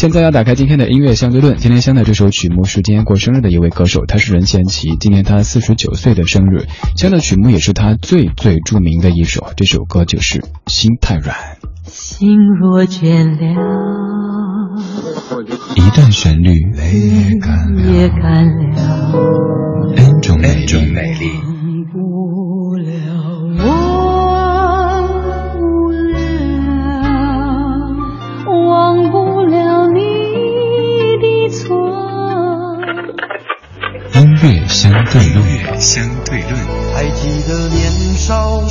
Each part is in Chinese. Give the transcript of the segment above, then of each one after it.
现在要打开今天的音乐相对论。今天相的这首曲目是今天过生日的一位歌手，他是任贤齐。今年他四十九岁的生日，相的曲目也是他最最著名的一首。这首歌就是《心太软》。心若倦了，一段旋律，泪也干了，N 种美丽。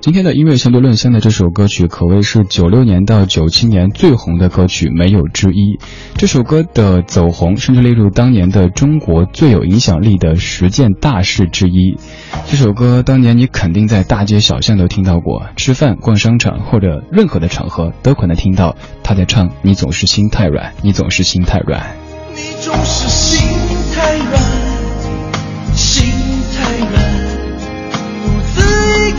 今天的音乐相对论，现在这首歌曲可谓是九六年到九七年最红的歌曲，没有之一。这首歌的走红，甚至列入当年的中国最有影响力的十件大事之一。这首歌当年你肯定在大街小巷都听到过，吃饭、逛商场或者任何的场合都可能听到他在唱：“你总是心太软，你总是心太软。”你总是心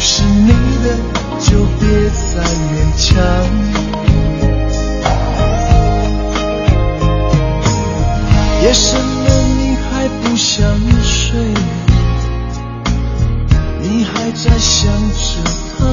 不是你的，就别再勉强。夜深了，你还不想睡，你还在想着他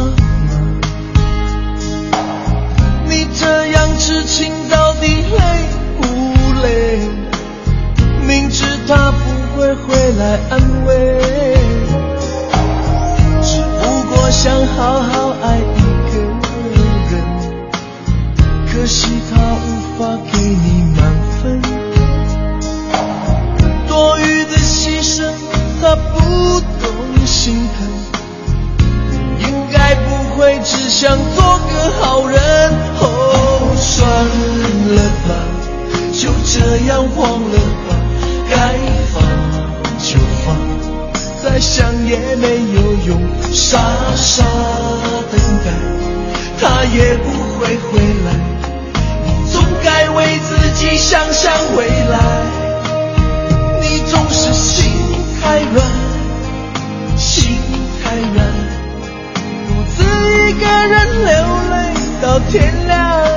忘了吧，该放就放，再想也没有用。傻傻等待，他也不会回来。你总该为自己想想未来。你总是心太软，心太软，独自一个人流泪到天亮。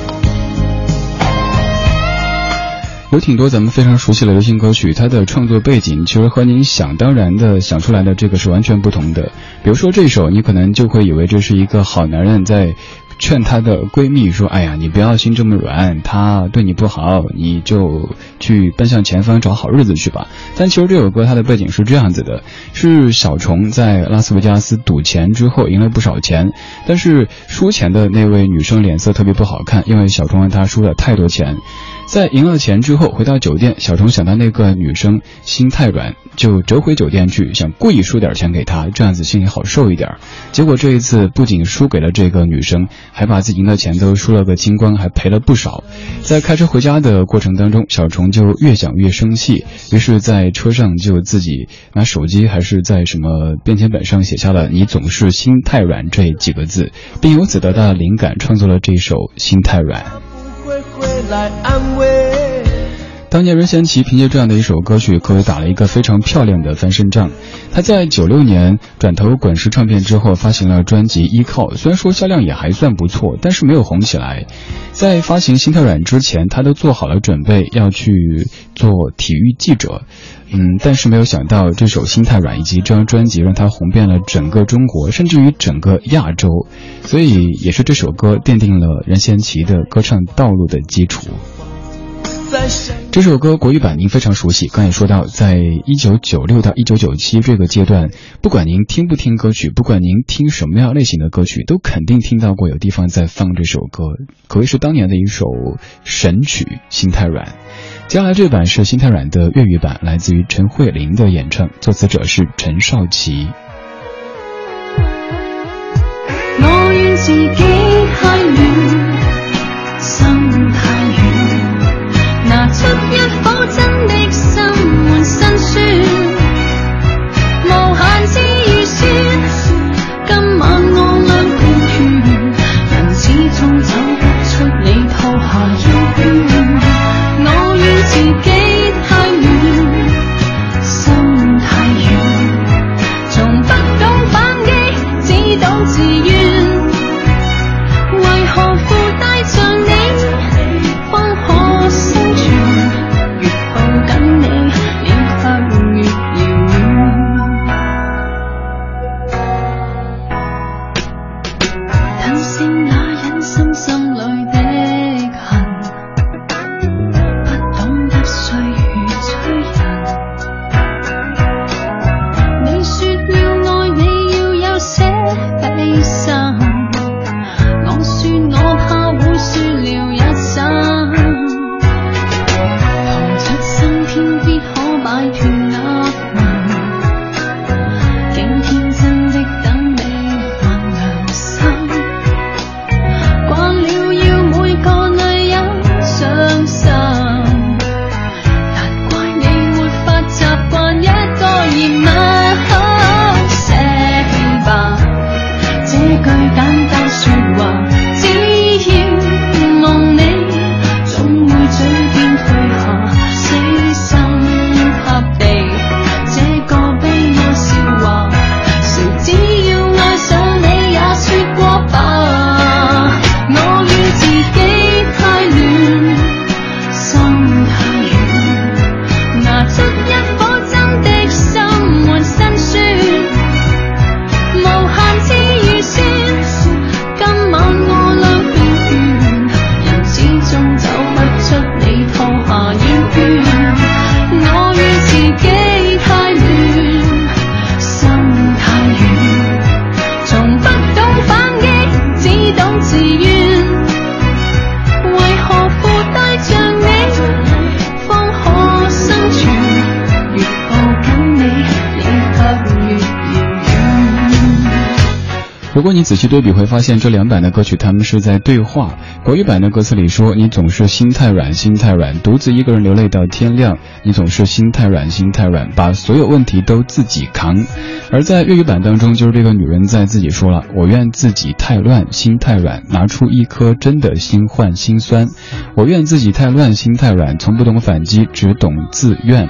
有挺多咱们非常熟悉的流行歌曲，它的创作背景其实和您想当然的想出来的这个是完全不同的。比如说这首，你可能就会以为这是一个好男人在劝她的闺蜜说：“哎呀，你不要心这么软，他对你不好，你就去奔向前方找好日子去吧。”但其实这首歌它的背景是这样子的：是小虫在拉斯维加斯赌钱之后赢了不少钱，但是输钱的那位女生脸色特别不好看，因为小虫让她输了太多钱。在赢了钱之后，回到酒店，小虫想到那个女生心太软，就折回酒店去，想故意输点钱给她，这样子心里好受一点。结果这一次不仅输给了这个女生，还把自己赢的钱都输了个精光，还赔了不少。在开车回家的过程当中，小虫就越想越生气，于是，在车上就自己拿手机还是在什么便签本上写下了“你总是心太软”这几个字，并由此得到灵感，创作了这首《心太软》。来安慰。当年任贤齐凭借这样的一首歌曲，可谓打了一个非常漂亮的翻身仗。他在九六年转投滚石唱片之后，发行了专辑《依靠》，虽然说销量也还算不错，但是没有红起来。在发行《心太软》之前，他都做好了准备要去做体育记者，嗯，但是没有想到这首《心太软》以及这张专辑让他红遍了整个中国，甚至于整个亚洲，所以也是这首歌奠定了任贤齐的歌唱道路的基础。这首歌国语版您非常熟悉，刚才说到，在一九九六到一九九七这个阶段，不管您听不听歌曲，不管您听什么样类型的歌曲，都肯定听到过有地方在放这首歌，可谓是当年的一首神曲《心太软》。接下来这版是《心太软》的粤语版，来自于陈慧琳的演唱，作词者是陈少琪。我自己如果你仔细对比，会发现这两版的歌曲他们是在对话。国语版的歌词里说：“你总是心太软，心太软，独自一个人流泪到天亮。你总是心太软，心太软，把所有问题都自己扛。”而在粤语版当中，就是这个女人在自己说了：“我愿自己太乱，心太软，拿出一颗真的心换心酸。我愿自己太乱，心太软，从不懂反击，只懂自怨。”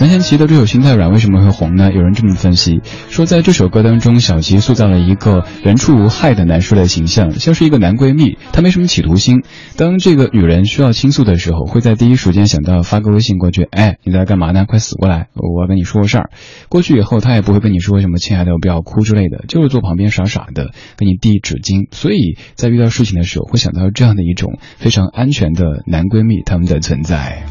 任贤齐的这首《心太软》为什么会红呢？有人这么分析说，在这首歌当中，小齐塑造了一个人畜无害的男士的形象，像是一个男闺蜜，他没什么企图心。当这个女人需要倾诉的时候，会在第一时间想到发个微信过去，哎，你在干嘛呢？快死过来，我要跟你说个事儿。过去以后，他也不会跟你说什么“亲爱的，我不要哭”之类的，就是坐旁边傻傻的给你递纸巾。所以在遇到事情的时候，会想到这样的一种非常安全的男闺蜜他们的存在。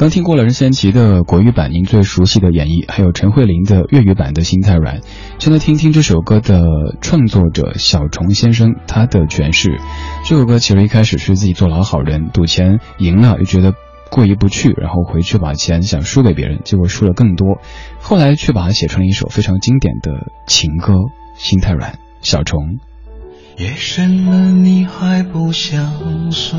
刚听过了任贤齐的国语版，您最熟悉的演绎，还有陈慧琳的粤语版的《心太软》。现在听听这首歌的创作者小虫先生他的诠释。这首歌其实一开始是自己做老好人，赌钱赢了又觉得过意不去，然后回去把钱想输给别人，结果输了更多。后来却把它写成了一首非常经典的情歌《心太软》。小虫。夜深了，你还不想睡？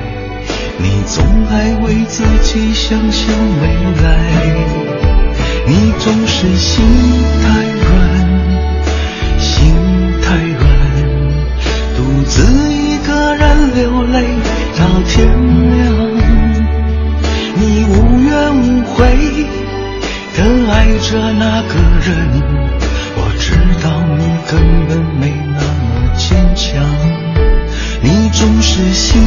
你总爱为自己想象未来，你总是心太软，心太软，独自一个人流泪到天亮。你无怨无悔的爱着那个人，我知道你根本没那么坚强。你总是心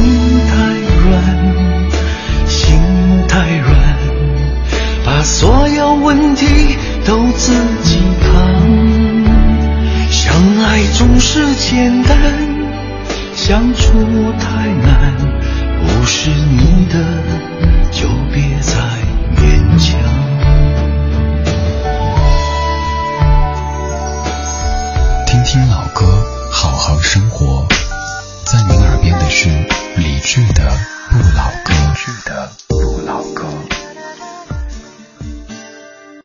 简单，相处太难，不是你的